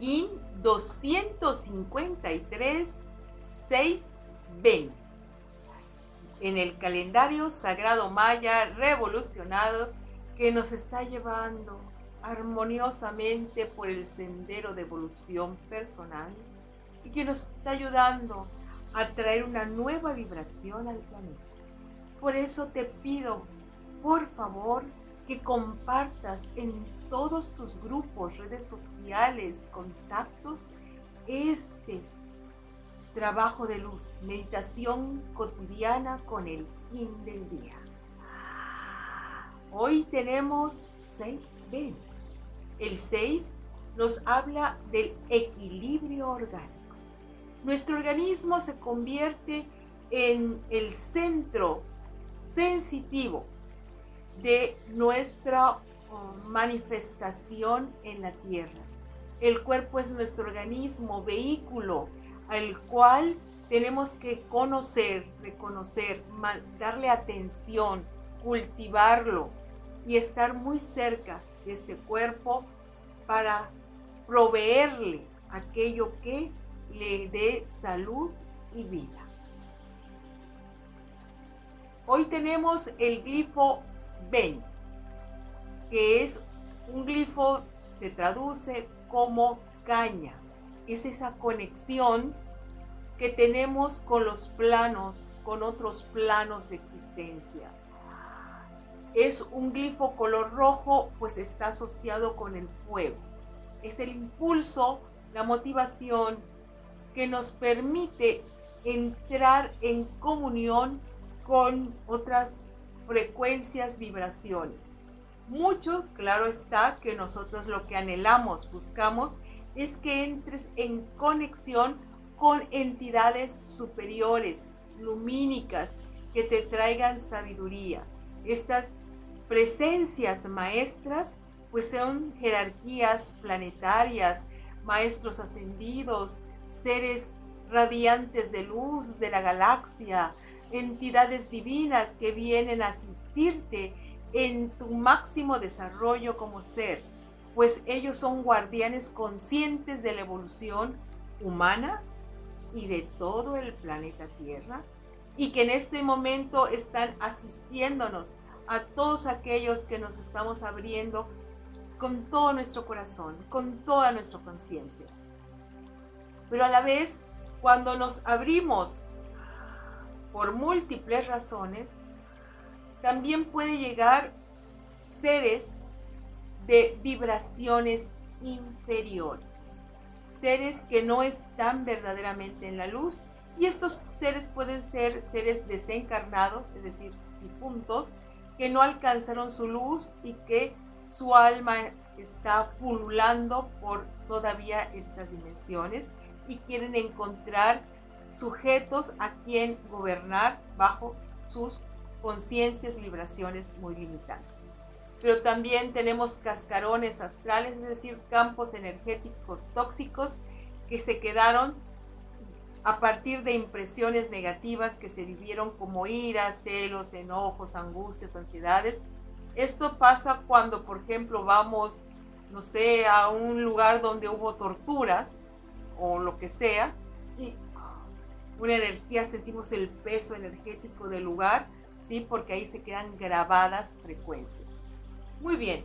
253 620 en el calendario sagrado maya revolucionado que nos está llevando armoniosamente por el sendero de evolución personal y que nos está ayudando a traer una nueva vibración al planeta. Por eso te pido, por favor, que compartas en todos tus grupos, redes sociales, contactos, este trabajo de luz, meditación cotidiana con el fin del día. Hoy tenemos 6B. El 6 nos habla del equilibrio orgánico. Nuestro organismo se convierte en el centro sensitivo de nuestra uh, manifestación en la tierra. El cuerpo es nuestro organismo, vehículo al cual tenemos que conocer, reconocer, darle atención, cultivarlo y estar muy cerca de este cuerpo para proveerle aquello que le dé salud y vida. Hoy tenemos el glifo Ben, que es un glifo, se traduce como caña es esa conexión que tenemos con los planos, con otros planos de existencia. Es un glifo color rojo, pues está asociado con el fuego. Es el impulso, la motivación que nos permite entrar en comunión con otras frecuencias, vibraciones. Mucho, claro está, que nosotros lo que anhelamos, buscamos, es que entres en conexión con entidades superiores, lumínicas, que te traigan sabiduría. Estas presencias maestras pues son jerarquías planetarias, maestros ascendidos, seres radiantes de luz de la galaxia, entidades divinas que vienen a asistirte en tu máximo desarrollo como ser pues ellos son guardianes conscientes de la evolución humana y de todo el planeta Tierra, y que en este momento están asistiéndonos a todos aquellos que nos estamos abriendo con todo nuestro corazón, con toda nuestra conciencia. Pero a la vez, cuando nos abrimos por múltiples razones, también puede llegar seres de vibraciones inferiores, seres que no están verdaderamente en la luz y estos seres pueden ser seres desencarnados, es decir, difuntos, que no alcanzaron su luz y que su alma está pululando por todavía estas dimensiones y quieren encontrar sujetos a quien gobernar bajo sus conciencias y vibraciones muy limitantes pero también tenemos cascarones astrales, es decir, campos energéticos tóxicos que se quedaron a partir de impresiones negativas que se vivieron como ira, celos, enojos, angustias, ansiedades. Esto pasa cuando, por ejemplo, vamos, no sé, a un lugar donde hubo torturas o lo que sea, y una energía, sentimos el peso energético del lugar, ¿sí? Porque ahí se quedan grabadas frecuencias. Muy bien.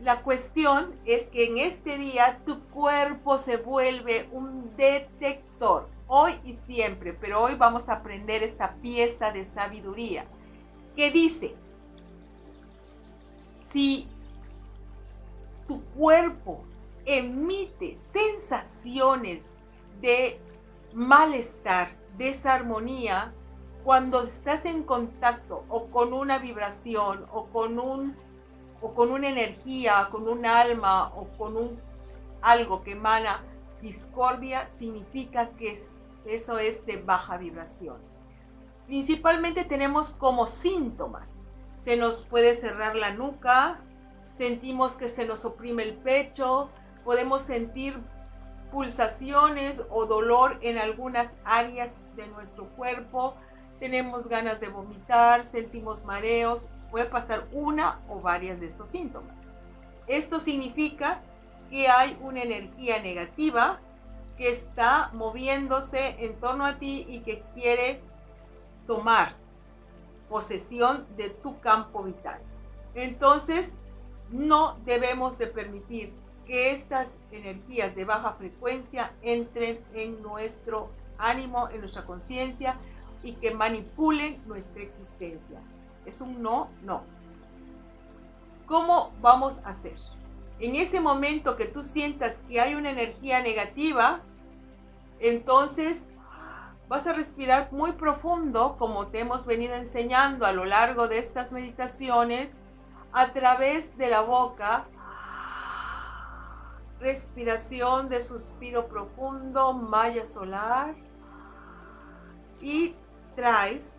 La cuestión es que en este día tu cuerpo se vuelve un detector, hoy y siempre, pero hoy vamos a aprender esta pieza de sabiduría que dice, si tu cuerpo emite sensaciones de malestar, desarmonía, cuando estás en contacto o con una vibración o con un o con una energía, con un alma o con un algo que emana discordia, significa que eso es de baja vibración. Principalmente tenemos como síntomas. Se nos puede cerrar la nuca, sentimos que se nos oprime el pecho, podemos sentir pulsaciones o dolor en algunas áreas de nuestro cuerpo, tenemos ganas de vomitar, sentimos mareos, puede pasar una o varias de estos síntomas. Esto significa que hay una energía negativa que está moviéndose en torno a ti y que quiere tomar posesión de tu campo vital. Entonces, no debemos de permitir que estas energías de baja frecuencia entren en nuestro ánimo, en nuestra conciencia y que manipulen nuestra existencia. Es un no, no. ¿Cómo vamos a hacer? En ese momento que tú sientas que hay una energía negativa, entonces vas a respirar muy profundo, como te hemos venido enseñando a lo largo de estas meditaciones, a través de la boca. Respiración de suspiro profundo, malla solar. Y traes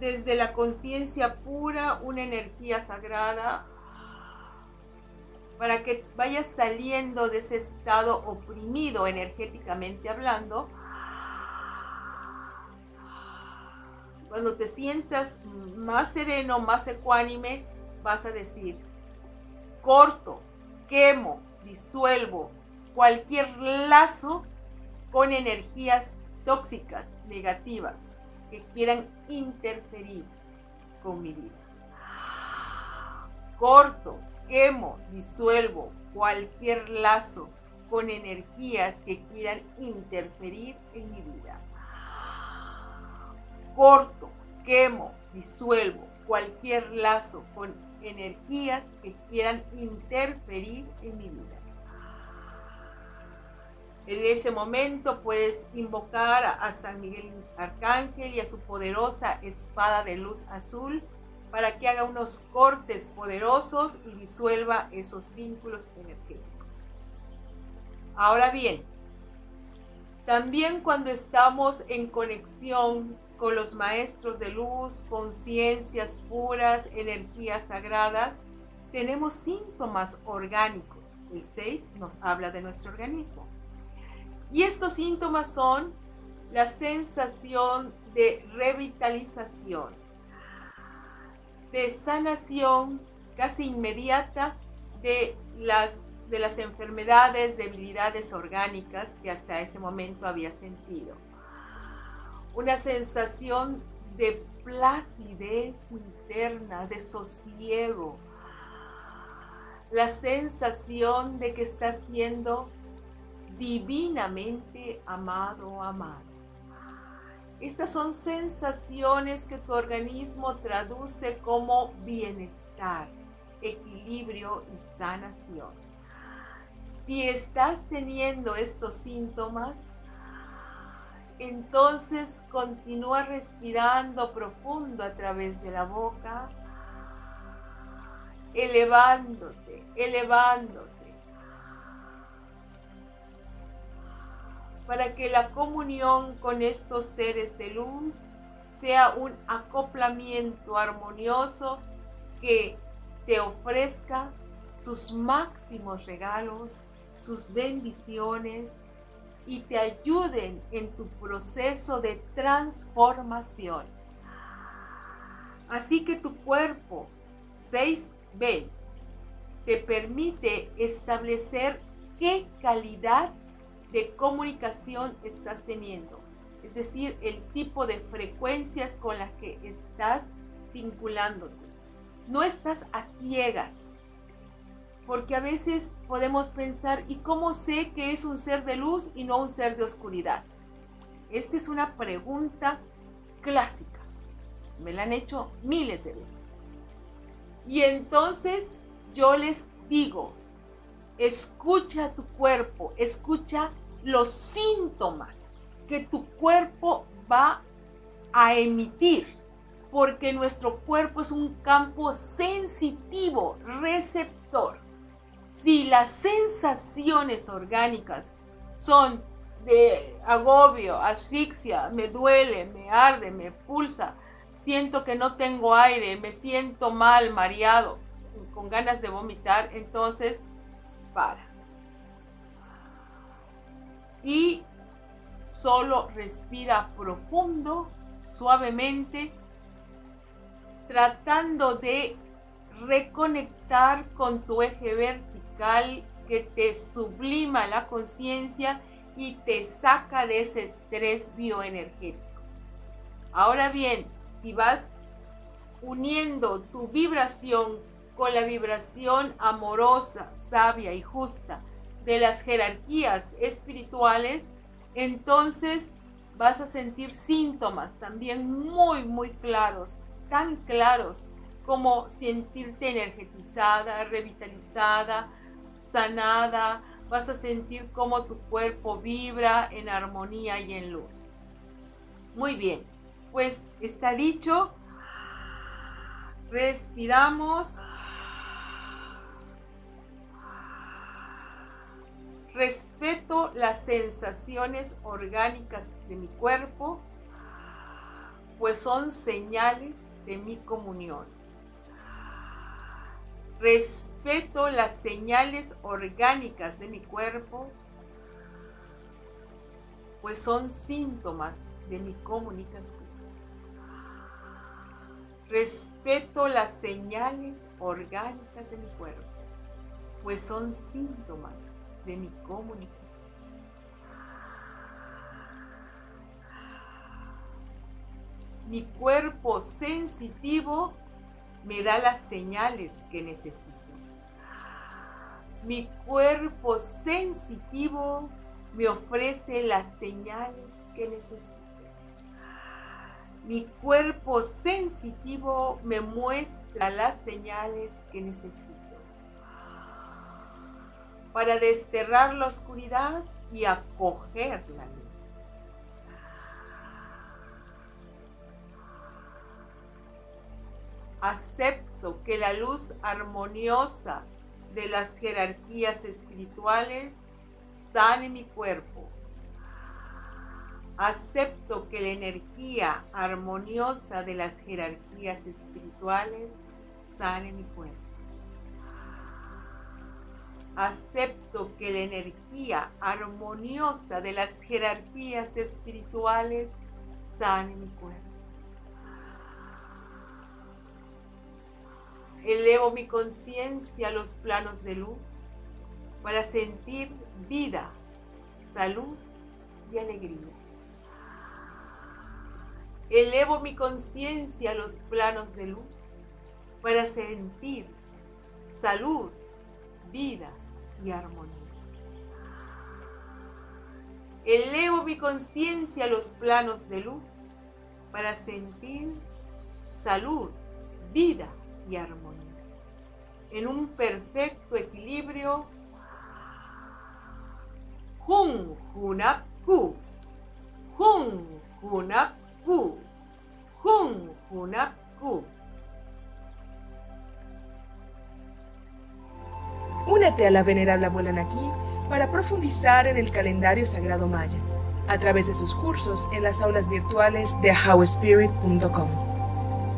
desde la conciencia pura una energía sagrada para que vayas saliendo de ese estado oprimido energéticamente hablando. Cuando te sientas más sereno, más ecuánime, vas a decir, corto, quemo, disuelvo cualquier lazo con energías tóxicas, negativas, que quieran interferir con mi vida. Corto, quemo, disuelvo cualquier lazo con energías que quieran interferir en mi vida. Corto, quemo, disuelvo cualquier lazo con energías que quieran interferir en mi vida. En ese momento puedes invocar a San Miguel Arcángel y a su poderosa espada de luz azul para que haga unos cortes poderosos y disuelva esos vínculos energéticos. Ahora bien, también cuando estamos en conexión con los maestros de luz, conciencias puras, energías sagradas, tenemos síntomas orgánicos. El 6 nos habla de nuestro organismo. Y estos síntomas son la sensación de revitalización, de sanación casi inmediata de las, de las enfermedades, debilidades orgánicas que hasta ese momento había sentido. Una sensación de placidez interna, de sosiego. La sensación de que estás siendo divinamente amado amado. Estas son sensaciones que tu organismo traduce como bienestar, equilibrio y sanación. Si estás teniendo estos síntomas, entonces continúa respirando profundo a través de la boca, elevándote, elevándote para que la comunión con estos seres de luz sea un acoplamiento armonioso que te ofrezca sus máximos regalos, sus bendiciones y te ayuden en tu proceso de transformación. Así que tu cuerpo 6B te permite establecer qué calidad de comunicación estás teniendo, es decir, el tipo de frecuencias con las que estás vinculándote. No estás a ciegas, porque a veces podemos pensar, ¿y cómo sé que es un ser de luz y no un ser de oscuridad? Esta es una pregunta clásica. Me la han hecho miles de veces. Y entonces yo les digo, Escucha tu cuerpo, escucha los síntomas que tu cuerpo va a emitir, porque nuestro cuerpo es un campo sensitivo, receptor. Si las sensaciones orgánicas son de agobio, asfixia, me duele, me arde, me pulsa, siento que no tengo aire, me siento mal, mareado, con ganas de vomitar, entonces para. Y solo respira profundo, suavemente, tratando de reconectar con tu eje vertical que te sublima la conciencia y te saca de ese estrés bioenergético. Ahora bien, si vas uniendo tu vibración con la vibración amorosa, sabia y justa de las jerarquías espirituales, entonces vas a sentir síntomas también muy, muy claros, tan claros como sentirte energetizada, revitalizada, sanada, vas a sentir cómo tu cuerpo vibra en armonía y en luz. Muy bien, pues está dicho, respiramos. Respeto las sensaciones orgánicas de mi cuerpo, pues son señales de mi comunión. Respeto las señales orgánicas de mi cuerpo, pues son síntomas de mi comunicación. Respeto las señales orgánicas de mi cuerpo, pues son síntomas de mi comunicación. Mi cuerpo sensitivo me da las señales que necesito. Mi cuerpo sensitivo me ofrece las señales que necesito. Mi cuerpo sensitivo me muestra las señales que necesito para desterrar la oscuridad y acoger la luz. Acepto que la luz armoniosa de las jerarquías espirituales sane mi cuerpo. Acepto que la energía armoniosa de las jerarquías espirituales sane mi cuerpo acepto que la energía armoniosa de las jerarquías espirituales sane mi cuerpo. Elevo mi conciencia a los planos de luz para sentir vida, salud y alegría. Elevo mi conciencia a los planos de luz para sentir salud, vida y armonía. Elevo mi conciencia a los planos de luz para sentir salud, vida y armonía. En un perfecto equilibrio. Hun Hunap Hu. Hun Hunap Hu. Hun Hunap Hu. Únete a la venerable abuela Naki para profundizar en el calendario sagrado maya a través de sus cursos en las aulas virtuales de howspirit.com.